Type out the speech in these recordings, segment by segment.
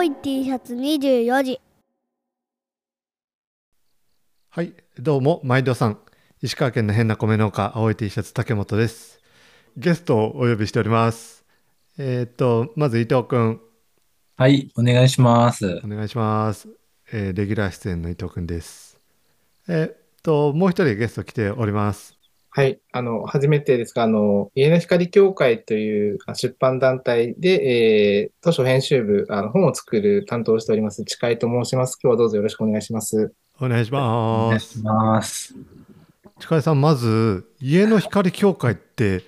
青い T シャツ24時はい、どうも、毎度さん。石川県の変な米農家、青い T シャツ竹本です。ゲストをお呼びしております。えーっと、まず伊藤くん、はい、お願いしますお。願いします。えーレギュラー出演の伊藤くんです。えーっと、もう一人ゲスト来ております。はい。あの、初めてですが、あの、家の光協会というあ出版団体で、えー、図書編集部、あの、本を作る担当をしております、近井と申します。今日はどうぞよろしくお願いします。お願いしおます。願いします。近井さん、まず、家の光協会って、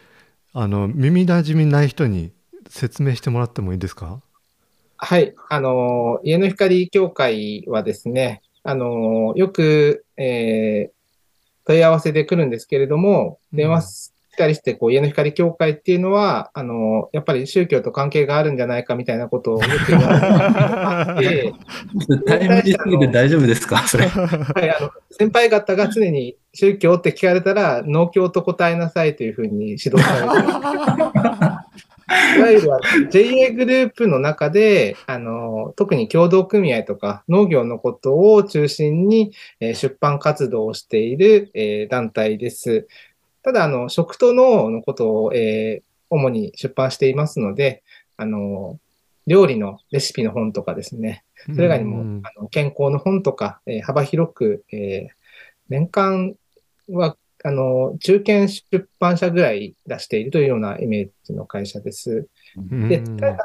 あの、耳馴染みない人に説明してもらってもいいですか？はい。あの、家の光協会はですね、あの、よく、えー、問い合わせで来るんですけれども、電話したりして、こう、家の光協会っていうのは、あの、やっぱり宗教と関係があるんじゃないかみたいなことをよく言われて、タイムリーすぎて大丈夫ですか？それ。はい、あの、先輩方が常に宗教って聞かれたら、農協と答えなさいというふうに指導されて いわゆる JA グループの中で、あの、特に協同組合とか農業のことを中心に、えー出版活動をしている、えー団体です。ただ、あの、食と農のことを、えー主に出版していますので、あの、料理のレシピの本とかですね、それ以外にも、うんあの健康の本とか、えー幅広く、えー年間は、あの、中堅出版社ぐらい出しているというようなイメージの会社です。で、うん。あの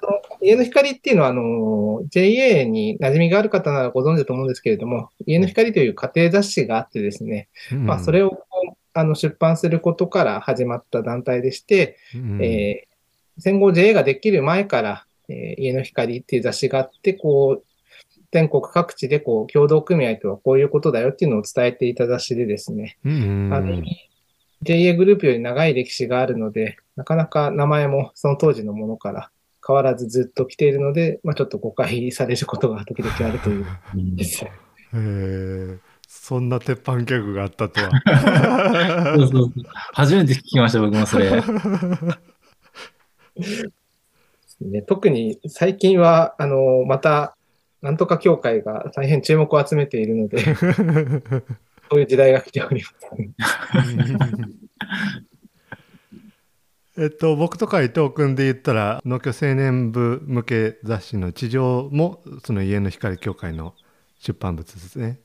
家の光っていうのは、あの、JA に馴染みがある方ならご存知だと思うんですけれども、家の光という家庭雑誌があってですね、まあ、それをあの出版することから始まった団体でして、うん。えー戦後 JA ができる前から、えー家の光っていう雑誌があって、こう、全国各地でこう、協同組合とはこういうことだよっていうのを伝えていた雑誌でですね、うんある意味、JA グループより長い歴史があるので、なかなか名前もその当時のものから変わらずずっと来ているので、まあちょっと誤解されることが時々あるというです。へえそんな鉄板ギャグがあったとは。そうそうそう初めて聞きました、僕もそれ。ね、特に最近は、あの、また、なんとか協会が大変注目を集めているので、そういう時代が来ております。えっと、僕とか伊藤君で言ったら農協青年部向け雑誌の地上もその家の光協会の出版物ですね。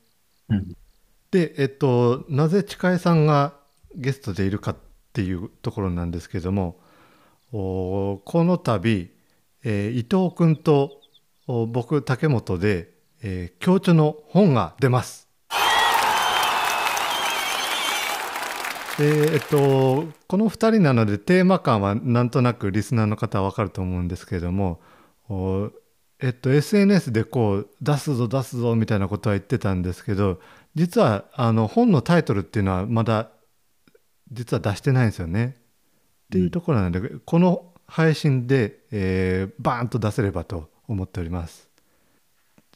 うんで、えっと、なぜ近江さんがゲストでいるかっていうところなんですけどもおこの度、えー伊藤君とお僕竹本で、えー共著の本が出ます。でえっと、この2人なのでテーマ感はなんとなくリスナーの方は分かると思うんですけれどもえっと、SNS でこう出すぞ出すぞみたいなことは言ってたんですけど実はあの本のタイトルっていうのはまだ実は出してないんですよね。っていうところなので、この配信で、えーバーンと出せればと思っております。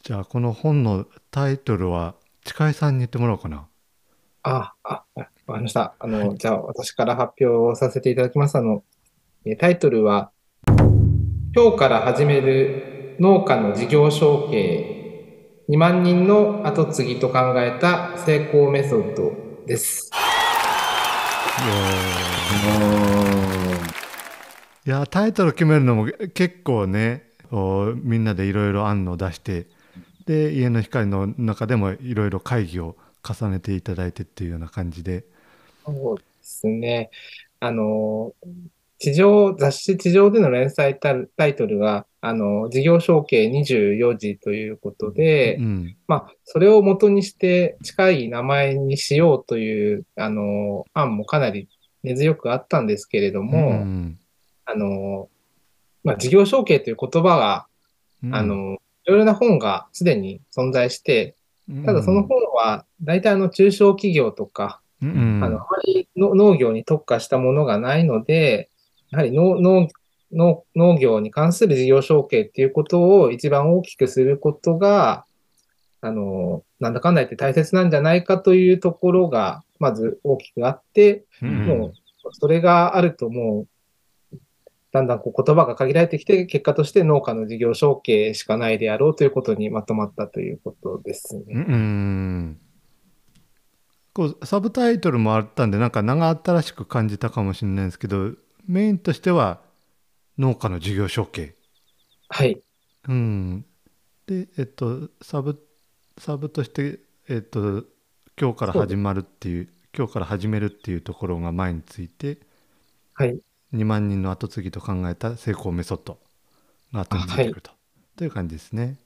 じゃあこの本のタイトルは近井さんに言ってもらおうかな。あ、あ、あわかりました。あの、じゃあ私から発表させていただきます。あの、えータイトルは、今日から始める農家の事業承継、2万人の後継ぎと考えた成功メソッドです。いやタイトル決めるのも結構ねおみんなでいろいろ案の出してで家の光の中でもいろいろ会議を重ねていただいてっていうような感じで。そうですね。あの、地上、雑誌地上での連載タタイトルが、あの、事業承継24時ということで、うんまあ、それを元にして近い名前にしようという、あの、案もかなり根強くあったんですけれども、うんあの、まあ、事業承継という言葉が、うん。あの、いろいろな本がすでに存在して、ただその本は、大体あの、中小企業とか、うんうん。あの、あまりの農業に特化したものがないので、やはり農農農農業に関する事業承継っていうことを一番大きくすることが、あの、なんだかんだ言って大切なんじゃないかというところが、まず大きくあって、うん。もう、それがあるともう、だんだんこう言葉が限られてきて、結果として農家の事業承継しかないであろうということにまとまったということですうね。んこうサブタイトルもあったんでなんか名が新しく感じたかもしれないんですけどメインとしては農家の事業承継はい。うんでえっとサブサブとしてえっと今日から始まるっていう今日から始めるっていうところが前についてはい。2万人の後継ぎと考えた成功メソッドが後についてくると、という感じですね。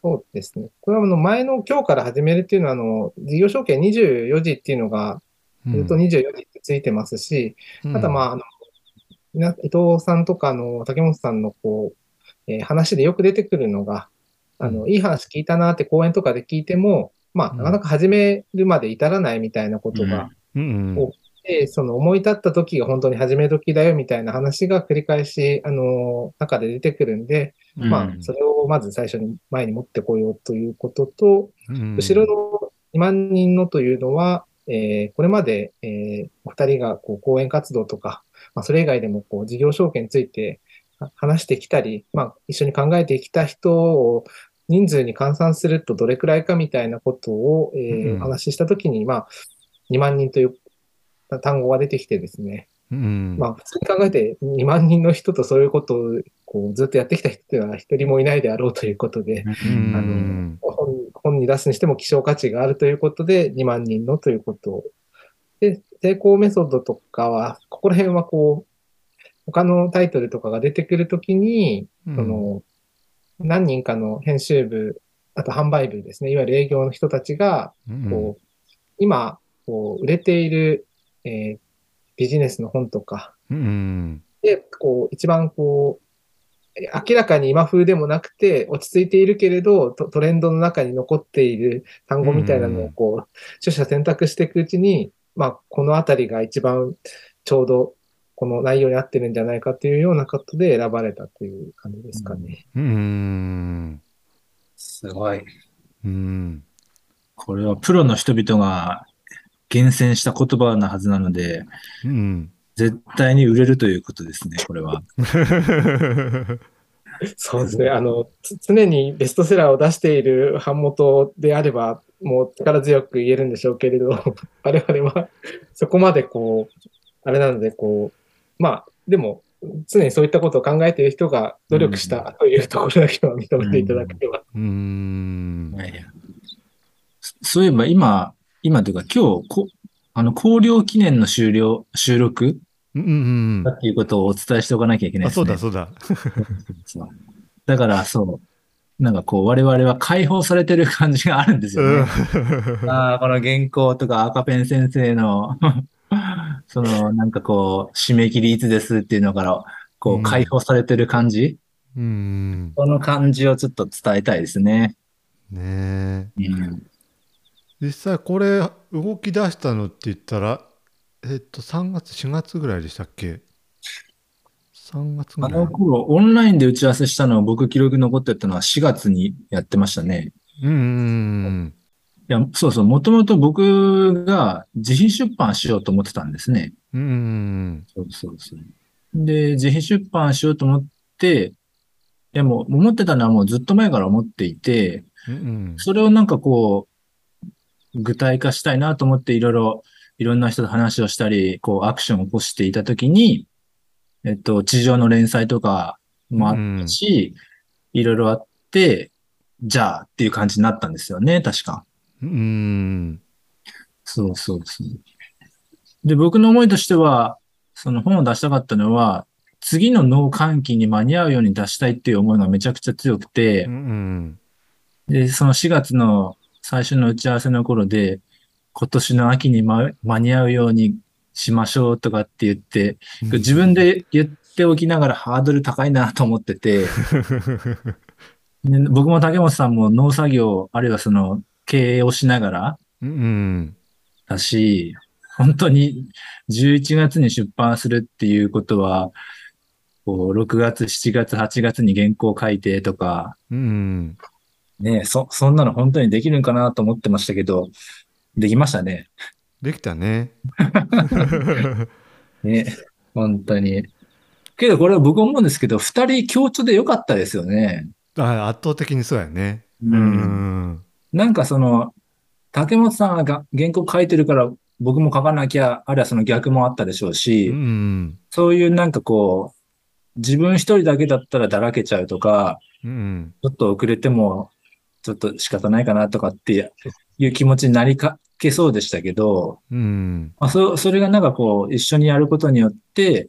そうですね。これはあの前の今日から始めるっていうのは、あの、事業承継24時っていうのが、うん。ずっと24時ってついてますし、うん。あとはまあ、あの、伊藤さんとか、あの、竹本さんのこう、えー話でよく出てくるのが、あの、うんいい話聞いたなって講演とかで聞いても、まあ、うん。なかなか始めるまで至らないみたいなことが、うんうんおで、その思い立った時が本当に始め時だよみたいな話が繰り返し、あの、中で出てくるんで、うん。まあ、それをまず最初に前に持ってこようということと、うん。後ろの2万人のというのは、えーこれまで、えーお二人がこう講演活動とか、まあ、それ以外でもこう事業承継についてあ話してきたり、まあ、一緒に考えてきた人を人数に換算するとどれくらいかみたいなことを、えー話ししたときに、まあ、2万人という単語が出てきてですね、うん。まあ、普通に考えて2万人の人とそういうことをこうずっとやってきた人っていうのは一人もいないであろうということで、うん。あの本本に出すにしても希少価値があるということで2万人のということを。で、成功メソッドとかは、ここら辺はこう、他のタイトルとかが出てくるときに、うん。その、何人かの編集部、あと販売部ですね、いわゆる営業の人たちが、うん。こう、今、こう、売れている、えービジネスの本とか、うんで、こう、一番こう、え明らかに今風でもなくて、落ち着いているけれど、トトレンドの中に残っている単語みたいなのをこう、取捨選択していくうちに、まあ、このあたりが一番ちょうどこの内容に合ってるんじゃないかというようなことで選ばれたという感じですかね。うんすごい。うんこれはプロの人々が厳選した言葉なはずなので、うん絶対に売れるということですね、これは。そうですね。あの、つ常にベストセラーを出している版元であれば、もう力強く言えるんでしょうけれど、我々はそこまでこう、あれなので、こう、まあ、でも、常にそういったことを考えている人が努力したというところだけは認めていただければ。うんいやいやそそういえば今、今というか今日、こあの、高陵記念の終了、収録うんうんだっていうことをお伝えしておかなきゃいけないあですね。そうだそうだ そうだから、そう。なんかこう、我々は解放されてる感じがあるんですよね。ああ、この原稿とか赤ペン先生の、その、なんかこう、締め切りいつですっていうのから、こうんう、解放されてる感じ、うんこの感じをちょっと伝えたいですね。ねえうん。実際これ動き出したのって言ったらえっと3月4月ぐらいでしたっけ？3月ぐあらいの頃、オンラインで打ち合わせしたのを僕記録残ってたのは4月にやってましたね。うんうんいや、そうそう、もともと僕が自費出版しようと思ってたんですね。うんうんそうそうそう。で、自費出版しようと思って、でも、思ってたのはもうずっと前から思っていて、うんうんそれをなんかこう、具体化したいなと思っていろいろ、いろんな人と話をしたり、こう、アクションを起こしていたときに、えっと、地上の連載とかもあったし、いろいろあって、じゃあっていう感じになったんですよね、確か。うんそうそうそう。で、僕の思いとしては、その本を出したかったのは、次の農閑期に間に合うように出したいっていう思いがめちゃくちゃ強くてう、んで、その4月の最初の打ち合わせの頃で、今年の秋に間間に合うようにしましょうとかって言って、うん。自分で言っておきながらハードル高いなと思ってて、で僕も竹本さんも農作業、あるいはその経営をしながらだし、本当に11月に出版するっていうことは、こう6月、7月、8月に原稿書いてとか、うんねそ、そんなの本当にできるんかなと思ってましたけど、できましたね。できたね ね、本当に。けどこれ僕思うんですけど、二人共通で良かったですよね。あ圧倒的にそうやね。ううん。なんかその、竹本さんが原稿書いてるから僕も書かなきゃ、あるいはその逆もあったでしょうし、うん。そういうなんかこう、自分一人だけだったらだらけちゃうとか、うん。ちょっと遅れても、ちょっと仕方ないかなとかっていう気持ちになりかけそうでしたけど、うん。まあ、そ、それがなんかこう、一緒にやることによって、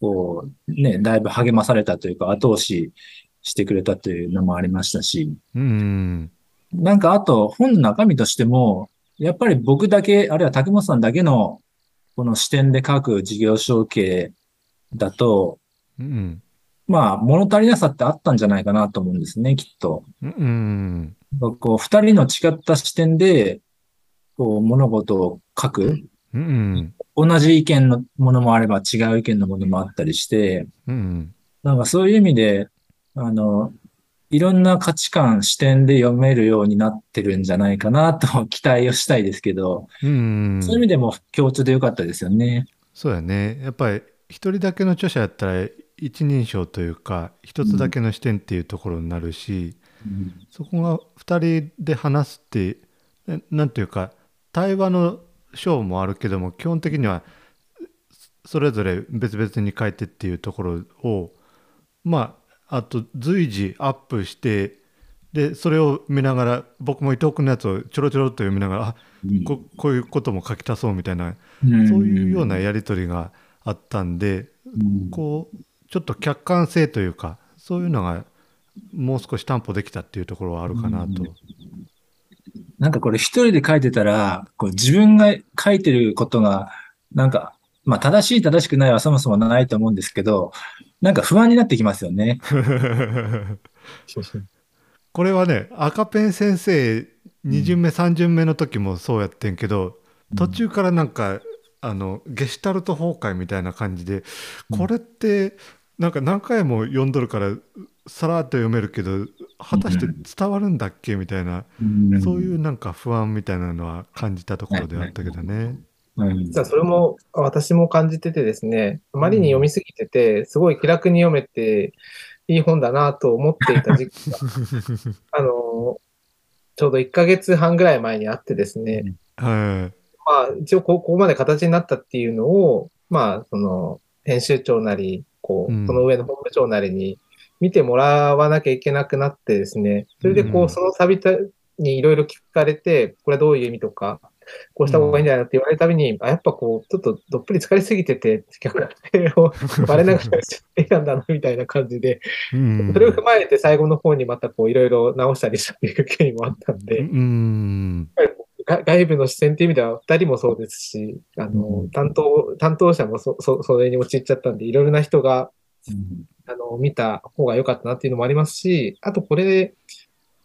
こう、ね、だいぶ励まされたというか、後押ししてくれたというのもありましたし、うん。なんかあと、本の中身としても、やっぱり僕だけ、あるいは竹本さんだけの、この視点で書く事業承継だと、うん。まあ、物足りなさってあったんじゃないかなと思うんですね、きっと。うん。こう、二人の違った視点で、こう、物事を書く。うん。同じ意見のものもあれば違う意見のものもあったりして、うん。なんかそういう意味で、あの、いろんな価値観、視点で読めるようになってるんじゃないかなと期待をしたいですけど、うん。そういう意味でも共通でよかったですよね。そうやね。やっぱり一人だけの著者やったら一人称というか一つだけの視点っていうところになるし、そこが二人で話すってななんていうか対話の章もあるけども基本的にはそれぞれ別々に書いてっていうところをまああと随時アップしてでそれを見ながら僕も伊藤君のやつをちょろちょろっと読みながらあここういうことも書き足そうみたいなうん。そういうようなやり取りがあったんで、うん。こうちょっと客観性というかそういうのがもう少し担保できたっていうところはあるかなと。なんかこれ一人で書いてたら、こう自分が書いてることが、なんか、まあ正しい正しくないはそもそもないと思うんですけど、なんか不安になってきますよね。これはね赤ペン先生2巡目3巡目の時もそうやってんけど途中からなんかあのゲシュタルト崩壊みたいな感じでこれってなんか何回も読んどるからさらっと読めるけど果たして伝わるんだっけみたいなそういうなんか不安みたいなのは感じたところではあったけどね。うん。実はそれも私も感じててですね、あまりに読みすぎてて、すごい気楽に読めていい本だなと思っていた時期が、あの、ちょうど1ヶ月半ぐらい前にあってですね、はい。まあ一応こここまで形になったっていうのを、まあその編集長なり、こうん。う、その上の本部長なりに見てもらわなきゃいけなくなってですね、それでこうんう、その度にいろいろ聞かれて、これはどういう意味とか、こうした方がいいんじゃないのって言われるたびに、あ、やっぱこう、ちょっとどっぷり疲れすぎてて、逆性を バレながらやっちゃっていたんだな、みたいな感じで、うん。それを踏まえて最後の方にまたこう、いろいろ直したりしたという経緯もあったんで、うん。が外部の視線っていう意味では、二人もそうですし、あの、担当、担当者もそ、そ、それに陥っちゃったんで、いろいろな人が、あの、見た方が良かったなっていうのもありますし、あとこれで、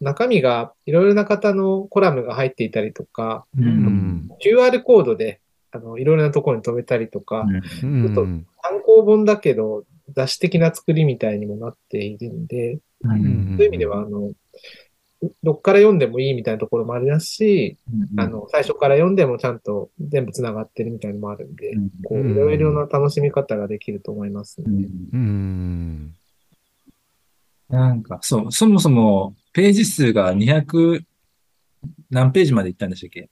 中身がいろいろな方のコラムが入っていたりとか、う。うんん。QR コードで、あの、いろいろなところに止めたりとか、うん。単行本だけど、雑誌的な作りみたいにもなっているんで、うんうんそういう意味では、あの、どっから読んでもいいみたいなところもありますし、うんあの、最初から読んでもちゃんと全部繋がってるみたいなのもあるんで、うんこう、うんいろいろな楽しみ方ができると思いますね。うん。なんか、そう、そもそもページ数が200何ページまでいったんでしたっけ？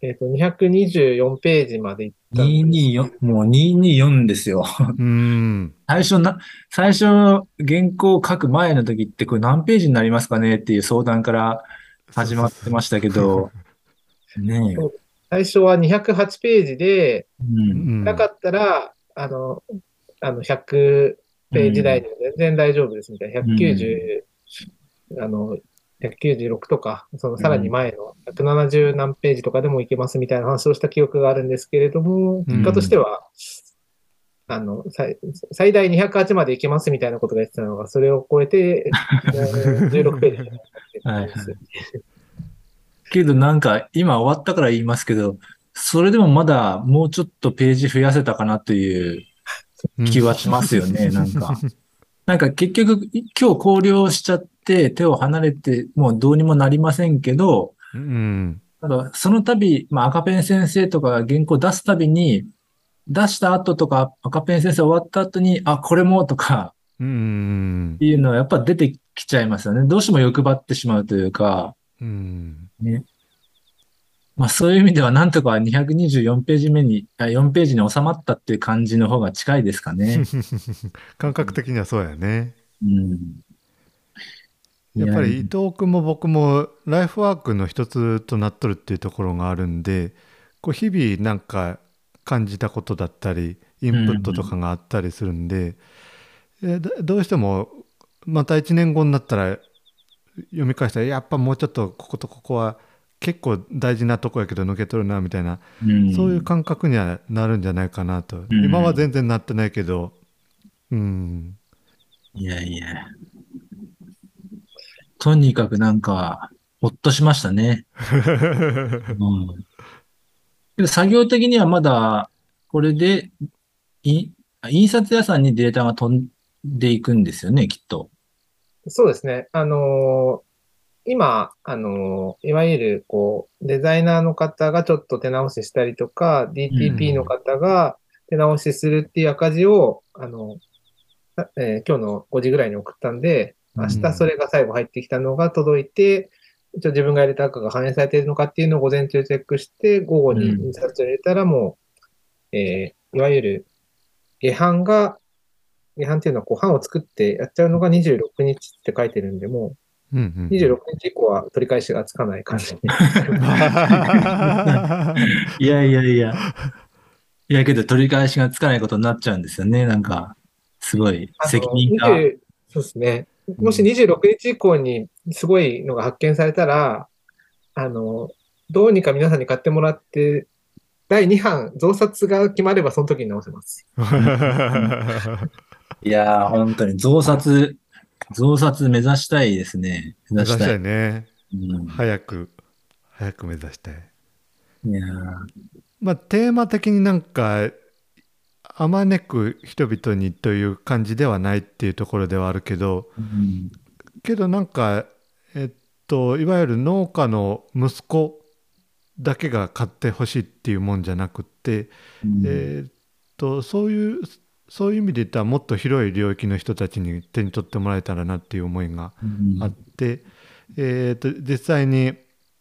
えっ、と、224ページまでいっ。?224、もう224ですよ。うん。最初な、最初原稿を書く前の時ってこれ何ページになりますかねっていう相談から始まってましたけど、ねえ。最初は208ページで、うん。なかったら、あの、あの、100ページ台でも全然大丈夫ですみたいな。190、あの、196とか、そのさらに前の170何ページとかでもいけますみたいな話をした記憶があるんですけれども、結果としては、あの、最最大208までいけますみたいなことが言ってたのが、それを超えて、もう16ページになってたんです。けどなんか今終わったから言いますけど、それでもまだもうちょっとページ増やせたかなという気はしますよね、なんか。なんか結局今日考慮しちゃって手を離れてもうどうにもなりませんけど、うん。ただその度、まあ赤ペン先生とかが原稿出すたびに、出した後とか、赤ペン先生終わった後に、あ、これもとかうんっていうのはやっぱ出てきちゃいますよね。どうしても欲張ってしまうというか、うんね。まあそういう意味ではなんとか224ページ目に、あ4ページに収まったっていう感じの方が近いですかね。感覚的にはそうやね。うん。やっぱり伊い藤君も僕もライフワークの一つとなっとるっていうところがあるんでこう日々なんか感じたことだったりインプットとかがあったりするんで、えどどうしてもまた1年後になったら読み返したらやっぱもうちょっとこことここは結構大事なとこやけど抜け取るなみたいな、うんそういう感覚にはなるんじゃないかなと、うん今は全然なってないけどうんいやいや。とにかくなんか、ほっとしましたね。うん。作業的にはまだ、これで、い印刷屋さんにデータが飛んでいくんですよね、きっと。そうですね。あのー今、あのーいわゆる、こう、デザイナーの方がちょっと手直ししたりとか、DTP の方が手直しするっていう赤字を、あの、あえー今日の5時ぐらいに送ったんで、明日それが最後入ってきたのが届いて、一応自分がやれた赤が反映されているのかっていうのを午前中チェックして、午後に印刷所に入れたらもう、えーいわゆる、下版が、下版っていうのはこう版を作ってやっちゃうのが26日って書いてるんで、もうんうんう26日以降は取り返しがつかない感じに。いやいやいや。いやけど取り返しがつかないことになっちゃうんですよね。なんか、すごい責任が。20そうですね。もし26日以降にすごいのが発見されたら、あの、どうにか皆さんに買ってもらって、第2版、増刷が決まればその時に直せます。いやー、本当に増刷、増刷目指したいですね。目目指したたい。いね。うん。早く早く目指したい。いやー。まあテーマ的になんかあまねく人々にという感じではないっていうところではあるけどうん。けどなんかえっといわゆる農家の息子だけが買ってほしいっていうもんじゃなくって、うん。えーっとそういうそういう意味で言ったらもっと広い領域の人たちに手に取ってもらえたらなっていう思いがうんあって、えー、と実際に、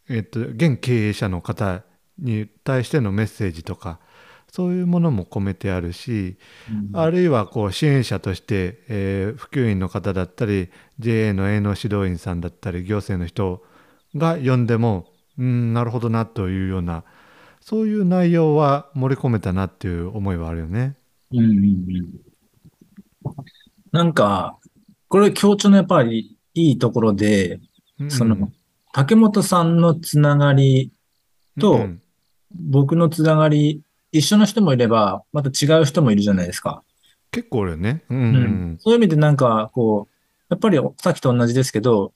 えー、と現経営者の方に対してのメッセージとかそういうものも込めてあるし、あるいはこう支援者として、えー普及員の方だったり JA の営農指導員さんだったり行政の人が読んでもうんなるほどなというようなそういう内容は盛り込めたなっていう思いはあるよね。うんうんうん。なんか、これ強調のやっぱりいいところで、その、竹本さんのつながりとうん僕のつながり、一緒の人もいれば、また違う人もいるじゃないですか。結構あるよね。うんううん。んそういう意味でなんか、こう、やっぱりさっきと同じですけど、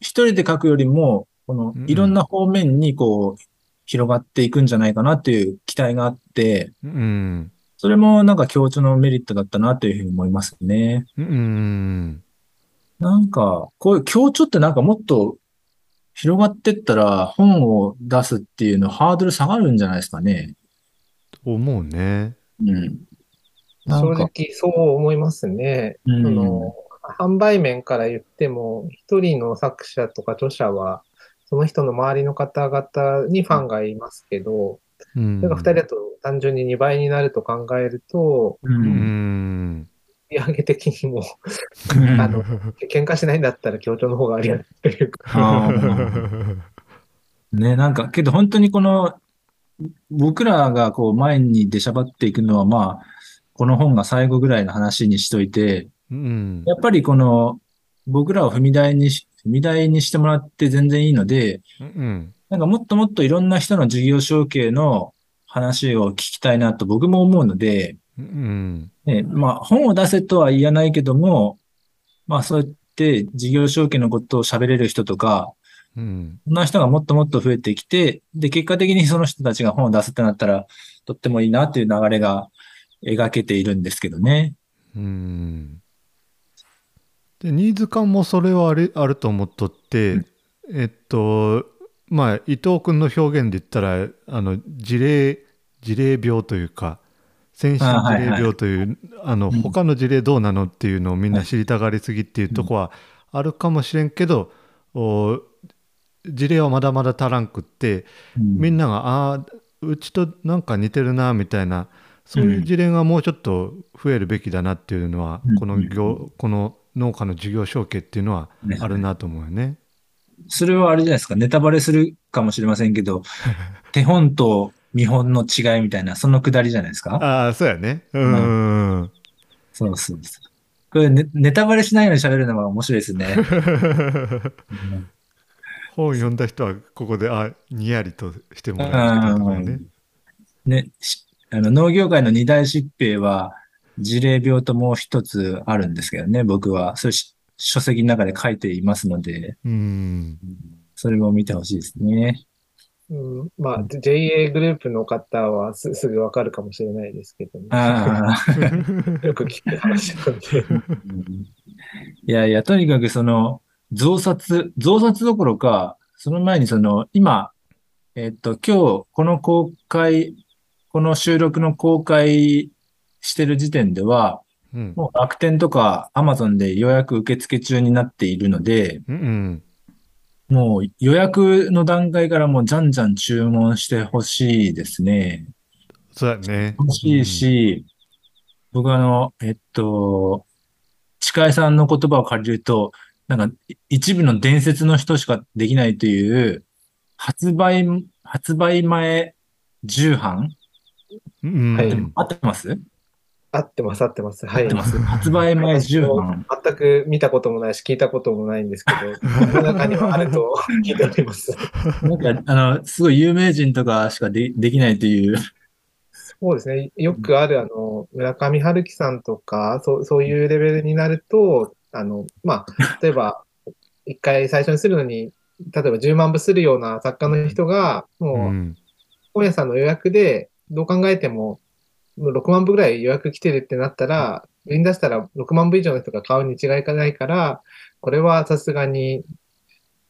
一人で書くよりも、このうん。いろんな方面にこう、広がっていくんじゃないかなっていう期待があって、うんうんそれもなんか強調のメリットだったなというふうに思いますね。うんうんなんか、こういう強調ってなんかもっと広がってったら本を出すっていうのハードル下がるんじゃないですかね。思うね。うん。正直そう思いますね。うんその販売面から言っても、一人の作者とか著者は、その人の周りの方々にファンがいますけど、うん。それが二人だと単純に2倍になると考えると、う。うん。ん売り上げ的にも、あの、喧嘩しないんだったら協調の方がありがたいというか。ね、なんか、けど本当にこの、僕らがこう前に出しゃばっていくのは、まあ、この本が最後ぐらいの話にしといて、うん。やっぱりこの、僕らを踏み台にし、踏み台にしてもらって全然いいので、うんなんかもっともっといろんな人の事業承継の話を聞きたいなと僕も思うので、うん。ね、まあ本を出せとは言わないけども、まあそうやって事業承継のことを喋れる人とか、うん。そんな人がもっともっと増えてきて、で、結果的にその人たちが本を出すってなったら、とってもいいなっていう流れが描けているんですけどね。うん。でニーズ感もそれはあるあると思っとって、えっとまあ伊藤君の表現で言ったらあの事例事例病というか先進事例あはいはい病とい。うあのうん。他の事例どうなのっていうのをみんな知りたがりすぎっていうとこはあるかもしれんけど、お事例はまだまだ足らんくってみんな、ながああーうちとなんか似てるなみたいなそういう事例がもうちょっと増えるべきだなっていうのは、うん。この業この農家の事業承継っていうのはねあるなと思うよね。それはあれじゃないですか、ネタバレするかもしれませんけど、手本と見本の違いみたいな、そのくだりじゃないですか。ああそうやね。うん。ん、そうそうそう。これネ、ネタバレしないように喋るのが面白いですね。う ん本読んだ人はここであにやりとしてもらえるね。ね、しあの農業界の二大疾病は、事例病ともう一つあるんですけどね、僕は。それし書籍の中で書いていますので、うん。それも見てほしいですね。うん、まあ、JA グループの方はすすぐわかるかもしれないですけどね。よく聞く話なんで。うんいやいや、とにかくその、増刷、増刷どころか、その前にその、今、えっと、今日、この公開、この収録の公開してる時点では、うん。もう楽天とか Amazon で予約受付中になっているので、うん。もう予約の段階からもうじゃんじゃん注文してほしいですね。そうやね。欲しいし、僕あの、えっと、近井さんの言葉を借りると、なんか、い一部の伝説の人しかできないという、発売、発売前重版？うん。うん。はい合ってます？合ってます、合ってます。はい合って。ます発売前重版。全く見たこともないし、聞いたこともないんですけど、この中にはあると聞いております。なんか、あの、すごい有名人とかしかでできないという。そうですね。よくある、あの、村上春樹さんとか、そう、そういうレベルになると、あの、まあ、例えば、一回最初にするのに、例えば10万部するような作家の人が、うもう、ん。本屋さんの予約で、どう考えても、6万部ぐらい予約来てるってなったら、売りに出したら6万部以上の人が買うに違いがないから、これはさすがに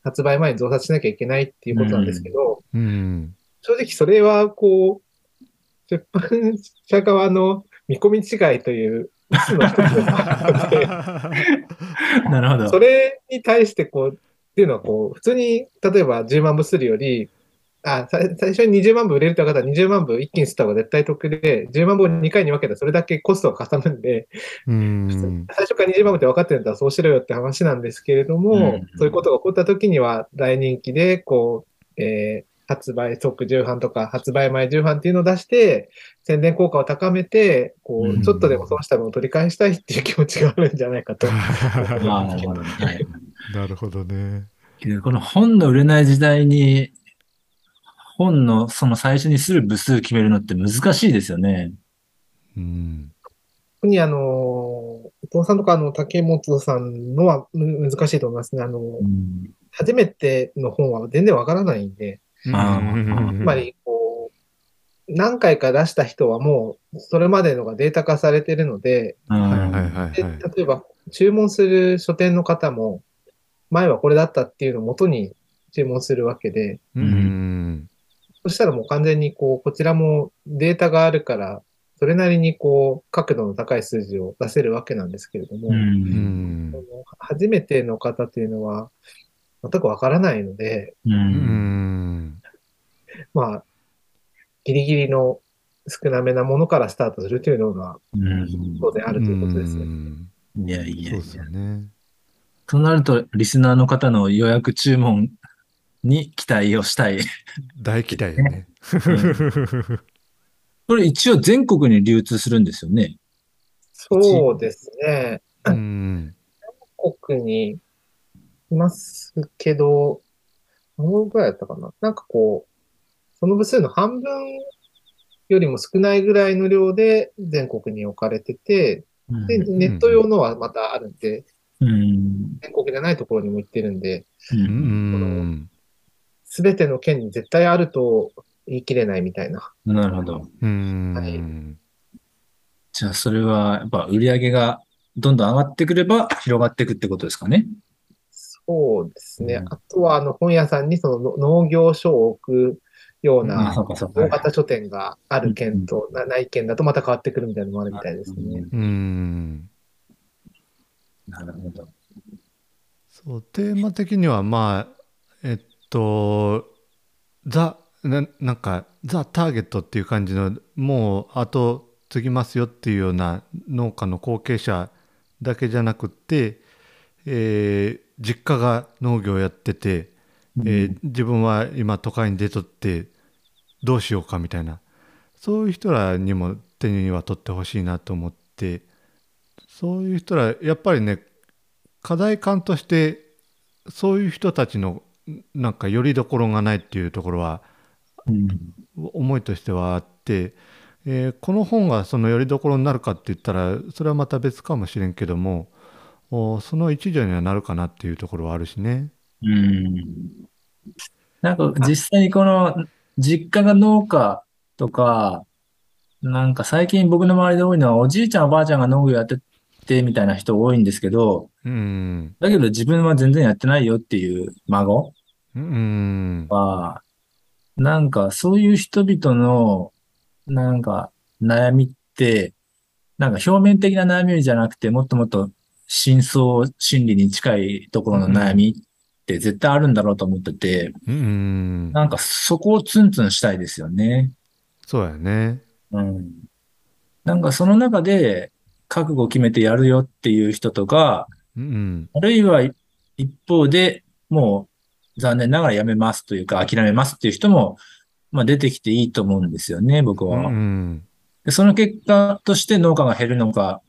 発売前に増刷しなきゃいけないっていうことなんですけど、うん。正直それはこう、出版社側の見込み違いという、なるほど。それに対してこう、っていうのはこう、普通に、例えば10万部するより、あ、さ最初に20万部売れるって方は20万部一気に吸った方が絶対得で、10万部を2回に分けたらそれだけコストがかさむんで、うん。最初から20万部って分かってるんだったらそうしろよって話なんですけれども、うんそういうことが起こった時には大人気で、こう、えー発売即重版とか発売前重版っていうのを出して、宣伝効果を高めて、こうちょっとでも損した分を取り返したいっていう気持ちがあるんじゃないかと。なるほど。はい。なるほどね。この本の売れない時代に、本のその最初にする部数決めるのって難しいですよね。うん。特にあの、お父さんとかあの、竹本さんのはむ難しいと思いますね。あの、うん初めての本は全然わからないんで、あうんつまり、こう、何回か出した人はもう、それまでのがデータ化されてるので、うんはいはいはいではい。例えば、注文する書店の方も、前はこれだったっていうのを元に注文するわけで、うん。そしたらもう完全にこう、こちらもデータがあるから、それなりにこう、角度の高い数字を出せるわけなんですけれども、ううん初めての方というのは、全くわからないので、ううんん。まあ、ギリギリの少なめなものからスタートするというのが、うん当然あるということですね。うんいやいやいやそうですよ。ね。となると、リスナーの方の予約注文に期待をしたい。大期待よね。これ一応全国に流通するんですよね。そうですね。うん。国にいますけど、何本ぐらいだったかななんかこう、その部数の半分よりも少ないぐらいの量で全国に置かれてて、で、うんネット用のはまたあるんで、うん。全国じゃないところにも行ってるんで、ううんん。すべての県に絶対あると言い切れないみたいな。なるほど。うん。じゃあ、それは、やっぱ売り上げがどんどん上がってくれば広がっていくってことですかね。そうですね。うんあとは、あの、本屋さんにそのの農業書を置くあ、ような。大型書店がある県となない県だとまた変わってくるみたいなのもあるみたいですね。うん。なるほど。そう、テーマ的にはまあ、えっと、ザ、ななんか、ザ・ターゲットっていう感じの、もう後継ぎますよっていうような農家の後継者だけじゃなくって、えー実家が農業やってて、えー自分は今都会に出とってどうしようかみたいな。そういう人らにも手には取ってほしいなと思って。そういう人らやっぱりね課題感としてそういう人たちのなんかよりどころがないっていうところはうん思いとしてはあって、えーこの本がそのよりどころになるかって言ったらそれはまた別かもしれんけどもおその一助にはなるかなっていうところはあるしね。うん。なんか実際にこの実家が農家とか、なんか最近僕の周りで多いのはおじいちゃんおばあちゃんが農業やっててみたいな人多いんですけど、うんだけど自分は全然やってないよっていう孫うんは、なんかそういう人々のなんか悩みって、なんか表面的な悩みじゃなくてもっともっと深層心理に近いところの悩みって絶対あるんだろうと思ってて、うんなんかそこをツンツンしたいですよね。そうやね。うん。なんかその中で覚悟を決めてやるよっていう人とか、うんあるいは一方でもう残念ながらやめますというか諦めますっていう人も、まあ出てきていいと思うんですよね、僕うは。ん。でその結果として農家が減るのか、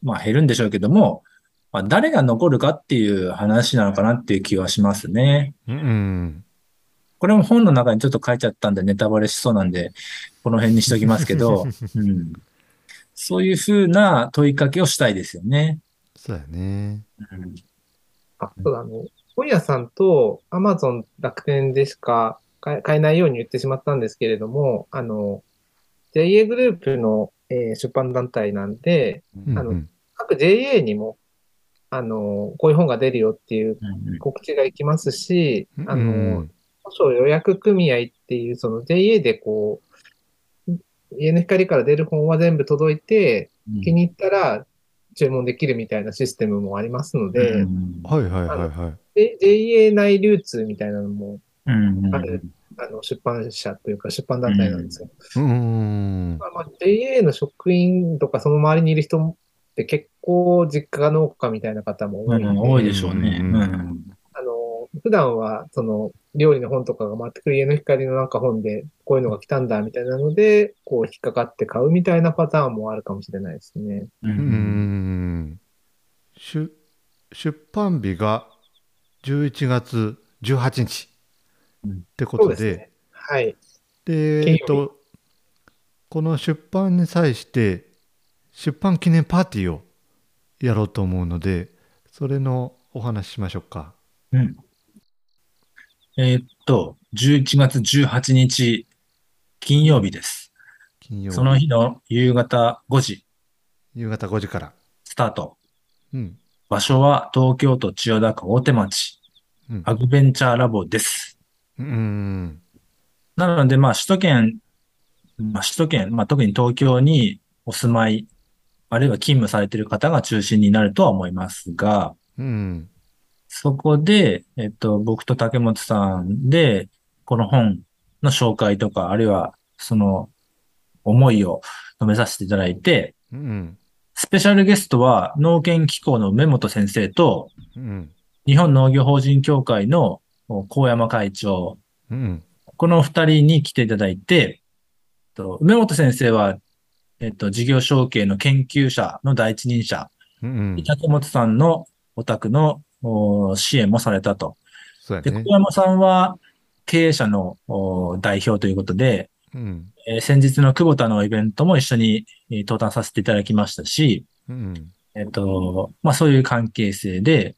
まあ減るんでしょうけども、まあ、誰が残るかっていう話なのかなっていう気はしますね。うん。これも本の中にちょっと書いちゃったんでネタバレしそうなんで、この辺にしときますけど、うん、そういうふうな問いかけをしたいですよね。そうやね。うん。あ、そうだ、あの、本屋さんと Amazon 楽天でしか買えないように言ってしまったんですけれども、あの、JA グループの、えー出版団体なんで、あのうん。うん各 JA にも、あの、こういう本が出るよっていううん告知が行きますし、あうの、ん。保証予約組合っていう、その JA でこう、家の光から出る本は全部届いて、うん。気に入ったら注文できるみたいなシステムもありますので、うん。はいはいはいはい。で JA 内流通みたいなのも、うんあるあの出版社というか出版団体なんですよ。うん。まあまあ、JA の職員とかその周りにいる人って結構実家が農家みたいな方も多いうん。多いでしょうね。うん普段はその料理の本とかが回ってくる家の光のなんか本でこういうのが来たんだみたいなので、こう引っかかって買うみたいなパターンもあるかもしれないですね。ううんん出出版日が11月18日ってことで、そうですね。はい。で、えっと、この出版に際して出版記念パーティーをやろうと思うので、それのお話ししましょうか。うんえーっと、11月18日、金曜日です。金曜日その日の夕方5時、夕方5時から。スタート。うん。場所は東京都千代田区大手町、うんアグベンチャーラボです。うん。なので、まあ、首都圏、まあ、首都圏、まあ、特に東京にお住まい、あるいは勤務されている方が中心になるとは思いますが、うん。そこで、えっと、僕と竹本さんで、この本の紹介とか、あるいはその思いを述べさせていただいて、うん。スペシャルゲストは農研機構の梅本先生と、うん。日本農業法人協会の高山会長、うん。この二人に来ていただいて、えっと梅本先生は、えっと、事業承継の研究者の第一人者、うん。竹本さんのお宅のお支援もされたと。ね小。山さんは経営者のお代表ということで、うん。えー先日の久保田のイベントも一緒にえー登壇させていただきましたし、うん。えっと、まあそういう関係性で、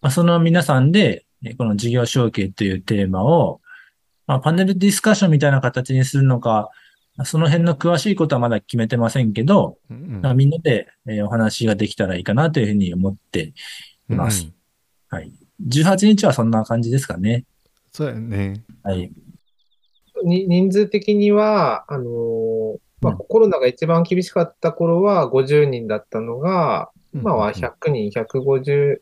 まあその皆さんで、えーこの事業承継というテーマを、まあパネルディスカッションみたいな形にするのか、まあその辺の詳しいことはまだ決めてませんけど、うんまあみんなでえーお話ができたらいいかなというふうに思っています。うんはい。18日はそんな感じですかね。そうやね。はい。に人数的には、あのーまあ、うんコロナが一番厳しかった頃は50人だったのが、今はうん100人、150、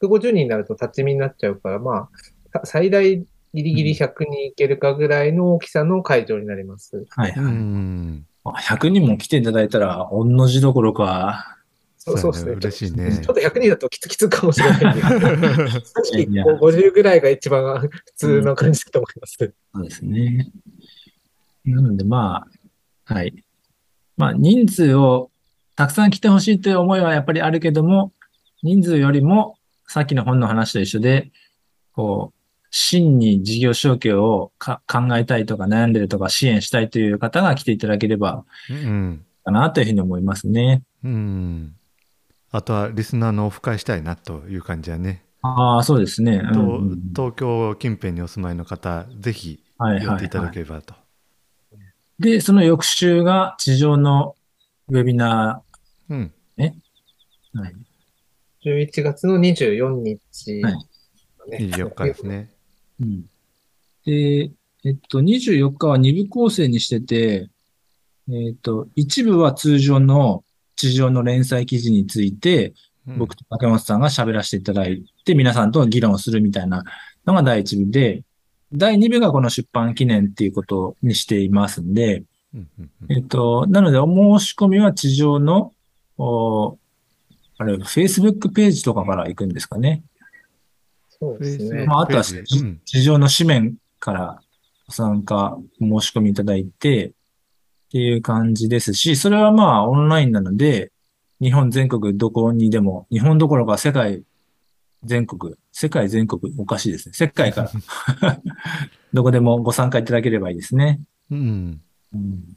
150人になると立ち見になっちゃうから、まあ、た最大ギリギリ100人いけるかぐらいの大きさの会場になります。うはいはい。ん。あ100人も来ていただいたら、御の字どころか、そうそうですね。嬉しいねちょっと100人だときつきつかもしれないんですけど、正いや直こう50ぐらいが一番普通な感じだと思います。そうですね。なのでまあ、はい。まあ人数をたくさん来てほしいという思いはやっぱりあるけども、人数よりもさっきの本の話と一緒で、こう、真に事業承継をか考えたいとか悩んでるとか支援したいという方が来ていただければうん。かなというふうに思いますね。うん。あとはリスナーのオフ会したいなという感じやね。ああ、そうですね。うん東京近辺にお住まいの方、ぜひはいはい寄っていただはい。ければと。で、その翌週が地上のウェビナうん。ー。はい11月の24日、はいね24日ですね。うん。で、えっと、24日は2部構成にしてて、えっと、一部は通常の地上の連載記事について、うん僕と竹本さんが喋らせていただいて、皆さんと議論をするみたいなのが第一部で、第二部がこの出版記念っていうことにしていますんで、えっと、なので、お申し込みは地上の、おあれ、Facebook ページとかから行くんですかね。そうですね。まあ、あとは、地上の紙面からご参加、お申し込みいただいて、っていう感じですし、それはまあオンラインなので、日本全国どこにでも、日本どころか世界全国、世界全国おかしいですね。世界から、どこでもご参加いただければいいですね。うん。うん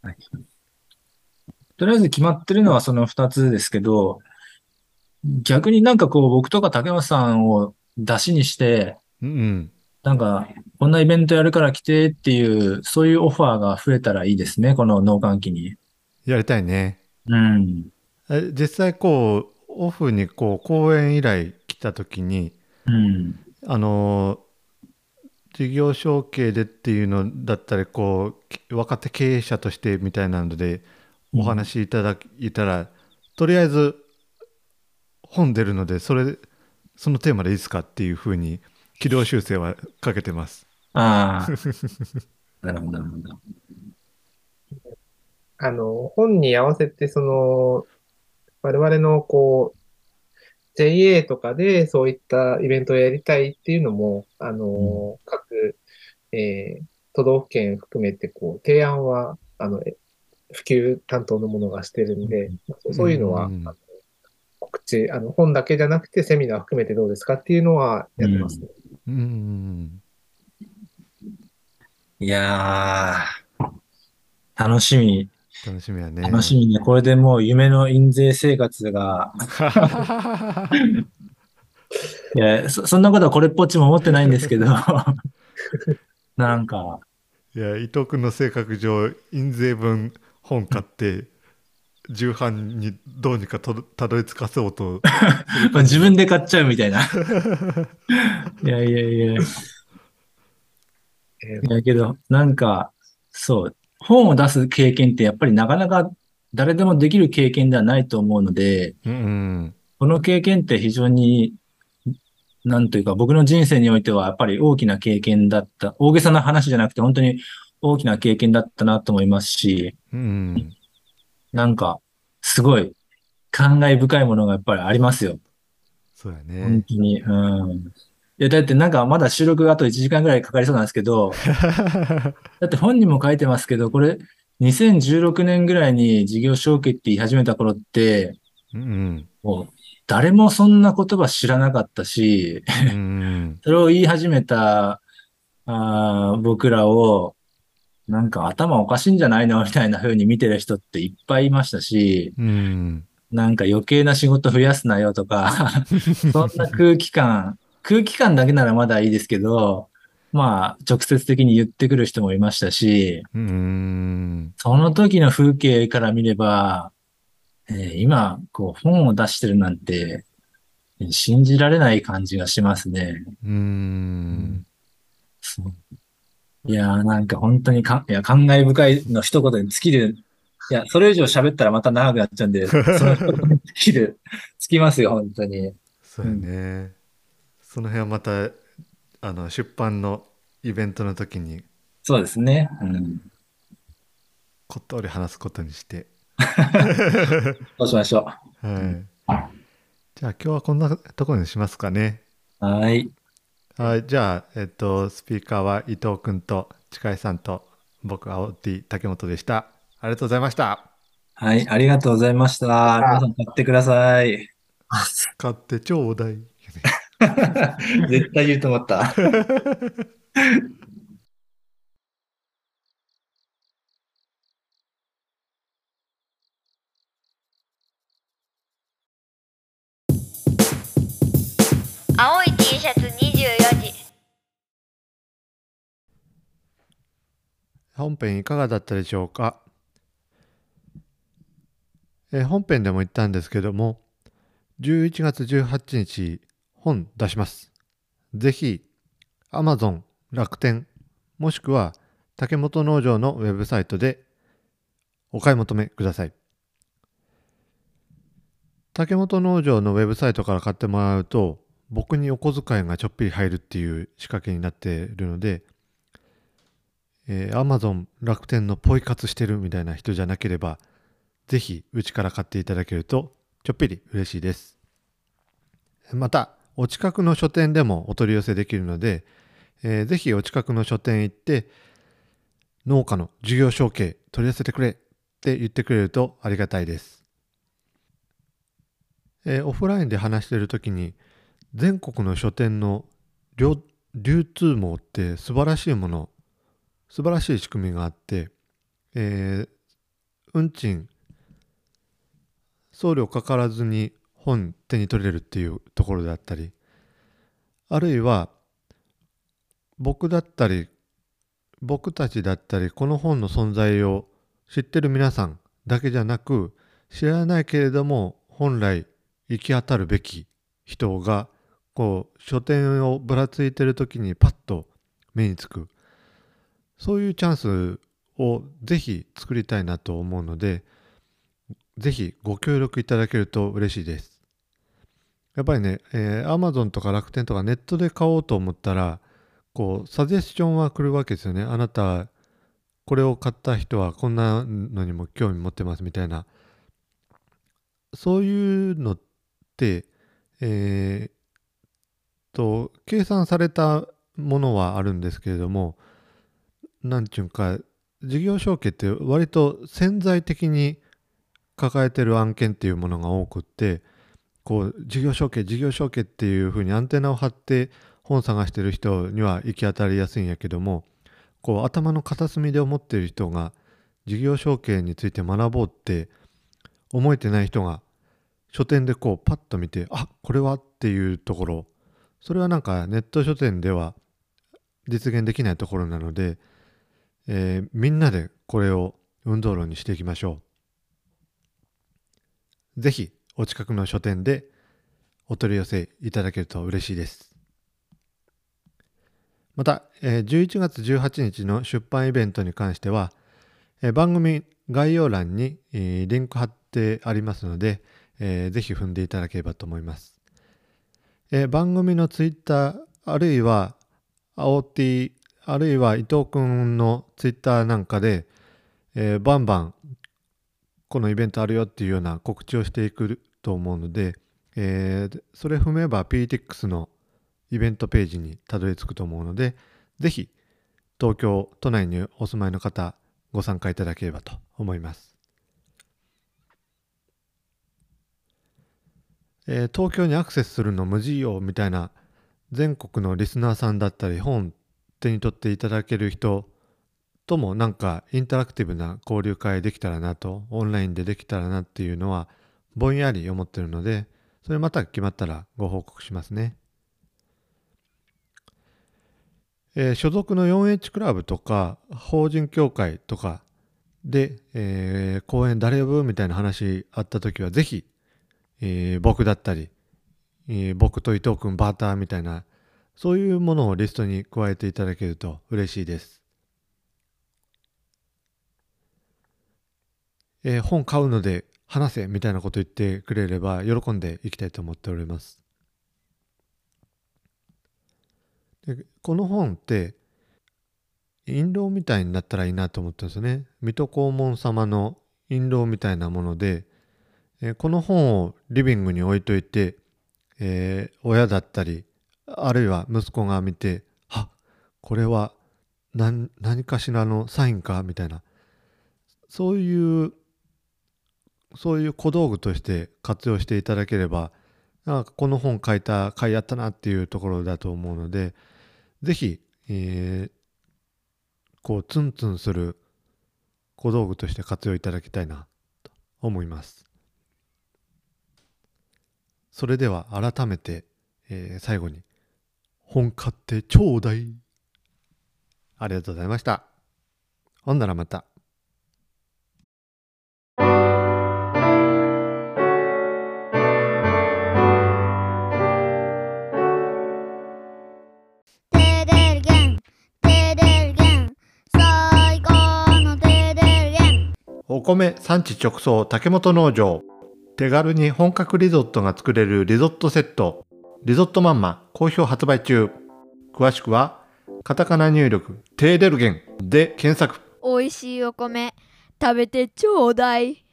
はい、とりあえず決まってるのはその二つですけど、逆になんかこう僕とか竹松さんを出しにして、うんうん。なんか、こんなイベントやるから来てっていう、そういうオファーが増えたらいいですね、この農閑期に。やりたいね。うん。え実際こう、オフにこう、講演依頼来た時に、うん。あのー事業承継でっていうのだったりこうき若手経営者としてみたいなのでうんお話しいただいたら、とりあえず本出るのでそれそのテーマでいいですかっていうふうに軌道修正はかけてます。ああ。なるほど、なるほど。あの、本に合わせて、その、我々のこう、JA とかでそういったイベントをやりたいっていうのも、あの、各、えー都道府県含めて、こう、提案は、あの、え普及担当の者がしてるんで、まあそうそういうのは、うんあの告知、あの、本だけじゃなくてセミナー含めてどうですかっていうのはやってますね。うんいやー、楽しみ、楽しみやね。楽しみね。これでもう夢の印税生活が、いや、そそんなことはこれっぽっちも思ってないんですけど、なんか、いや伊藤君の性格上印税分本買って重版にどうにかとたどり着かそうとまあ 自分で買っちゃうみたいな。いやいやいや。いえーやけど、なんか、そう、本を出す経験ってやっぱりなかなか誰でもできる経験ではないと思うので、うんうんこの経験って非常に、なんというか僕の人生においてはやっぱり大きな経験だった。大げさな話じゃなくて本当に大きな経験だったなと思いますし、うんなんか、すごい感慨深いものがやっぱりありますよ。そうや本ね。当に。うん。いや、だってなんかまだ収録あと1時間ぐらいかかりそうなんですけど、だって本にも書いてますけど、これ、2016年ぐらいに事業承継って言い始めた頃って、うんもう誰もそんな言葉知らなかったし、うんうん それを言い始めたあー僕らを、なんか頭おかしいんじゃないのみたいな風に見てる人っていっぱいいましたし、うん。なんか余計な仕事増やすなよとか、そんな空気感、空気感だけならまだいいですけど、まあ、直接的に言ってくる人もいましたし、うん。その時の風景から見れば、えー今、こう、本を出してるなんて、えー信じられない感じがしますね。うん。そういやーなんか本当にか、いや、感慨深いの一言に尽きる。いや、それ以上喋ったらまた長くなっちゃうんで、その尽きる、尽きますよ、本当に。そうやね、その辺はまたあの出版のイベントの時にそうですね。うん。こっとり話すことにして、そうしましょはい、じゃあ今日はこんなところにしますかねう。はい。はいじゃあえっとスピーカーは伊藤君と近井さんと僕青 T 竹本でしたありがとうございましたはい、ありがとうございました。皆さん買ってください。買ってちょうだい 絶対言うと思った。青い T シャツ24本編いかがだったでしょうか、えー本編でも言ったんですけども11月18日本出します。ぜひ Amazon 楽天もしくは竹本農場のウェブサイトでお買い求めください。竹本農場のウェブサイトから買ってもらうと僕にお小遣いがちょっぴり入るっていう仕掛けになっているのでえー、Amazon 楽天のポイ活してるみたいな人じゃなければ、ぜひうちから買っていただけるとちょっぴり嬉しいです。また、お近くの書店でもお取り寄せできるので、えーぜひお近くの書店行って、農家の事業承継取り寄せてくれって言ってくれるとありがたいです。えーオフラインで話している時に、全国の書店の流流通網って素晴らしいもの素晴らしい仕組みがあって、えー運賃送料かからずに本手に取れるっていうところであったりあるいは僕だったり僕たちだったりこの本の存在を知ってる皆さんだけじゃなく知らないけれども本来行き当たるべき人がこう書店をぶらついてる時にパッと目につく。そういうチャンスをぜひ作りたいなと思うので、ぜひご協力いただけると嬉しいです。やっぱりね、えー Amazon とか楽天とかネットで買おうと思ったら、こう、サジェスションは来るわけですよね。あなた、これを買った人はこんなのにも興味持ってますみたいな。そういうのって、えーと、計算されたものはあるんですけれども、なんちゅうか事業承継って割と潜在的に抱えてる案件っていうものが多くってこう事業承継事業承継っていうふうにアンテナを張って本探してる人には行き当たりやすいんやけどもこう頭の片隅で思ってる人が事業承継について学ぼうって思えてない人が書店でこうパッと見てあこれはっていうところ。それはなんかネット書店では実現できないところなのでえーみんなでこれを運動論にしていきましょう。ぜひお近くの書店でお取り寄せいただけると嬉しいです。また、えー11月18日の出版イベントに関しては、えー番組概要欄に、えーリンク貼ってありますので、えーぜひ踏んでいただければと思います。えー番組のツイッターあるいは青 T あるいは伊藤君のツイッターなんかで、えーバンバンこのイベントあるよっていうような告知をしていくと思うので、えーそれ踏めば PTX のイベントページにたどり着くと思うので、ぜひ東京都内にお住まいの方ご参加いただければと思います。えー東京にアクセスするの無事よみたいな全国のリスナーさんだったり本手に取っていただける人ともなんかインタラクティブな交流会できたらなとオンラインでできたらなっていうのはぼんやり思ってるのでそれまた決まったらご報告しますね。えー所属の 4H クラブとか法人協会とかで、えー講演誰呼ぶみたいな話あった時はぜひ、えー僕だったり、えー僕と伊藤君バーターみたいなそういうものをリストに加えていただけると嬉しいです。えー、本買うので話せみたいなこと言ってくれれば喜んでいきたいと思っております。でこの本って印籠みたいになったらいいなと思ったんですね。水戸黄門様の印籠みたいなもので、えこの本をリビングに置いといて、えー、親だったりあるいは息子が見て「あこれは何何かしらのサインか?」みたいなそういうそういう小道具として活用していただければなんかこの本書いた回やったなっていうところだと思うのでぜひ、えーこうツンツンする小道具として活用いただきたいなと思います。それでは改めて、えー最後に本買ってちょうだい。ありがとうございました。ほんならまた。お米産地直送竹本農場。手軽に本格リゾットが作れるリゾットセット。リゾットマンマ好評発売中。詳しくはカタカナ入力テーデルゲンで検索。美味しいお米食べてちょうだい。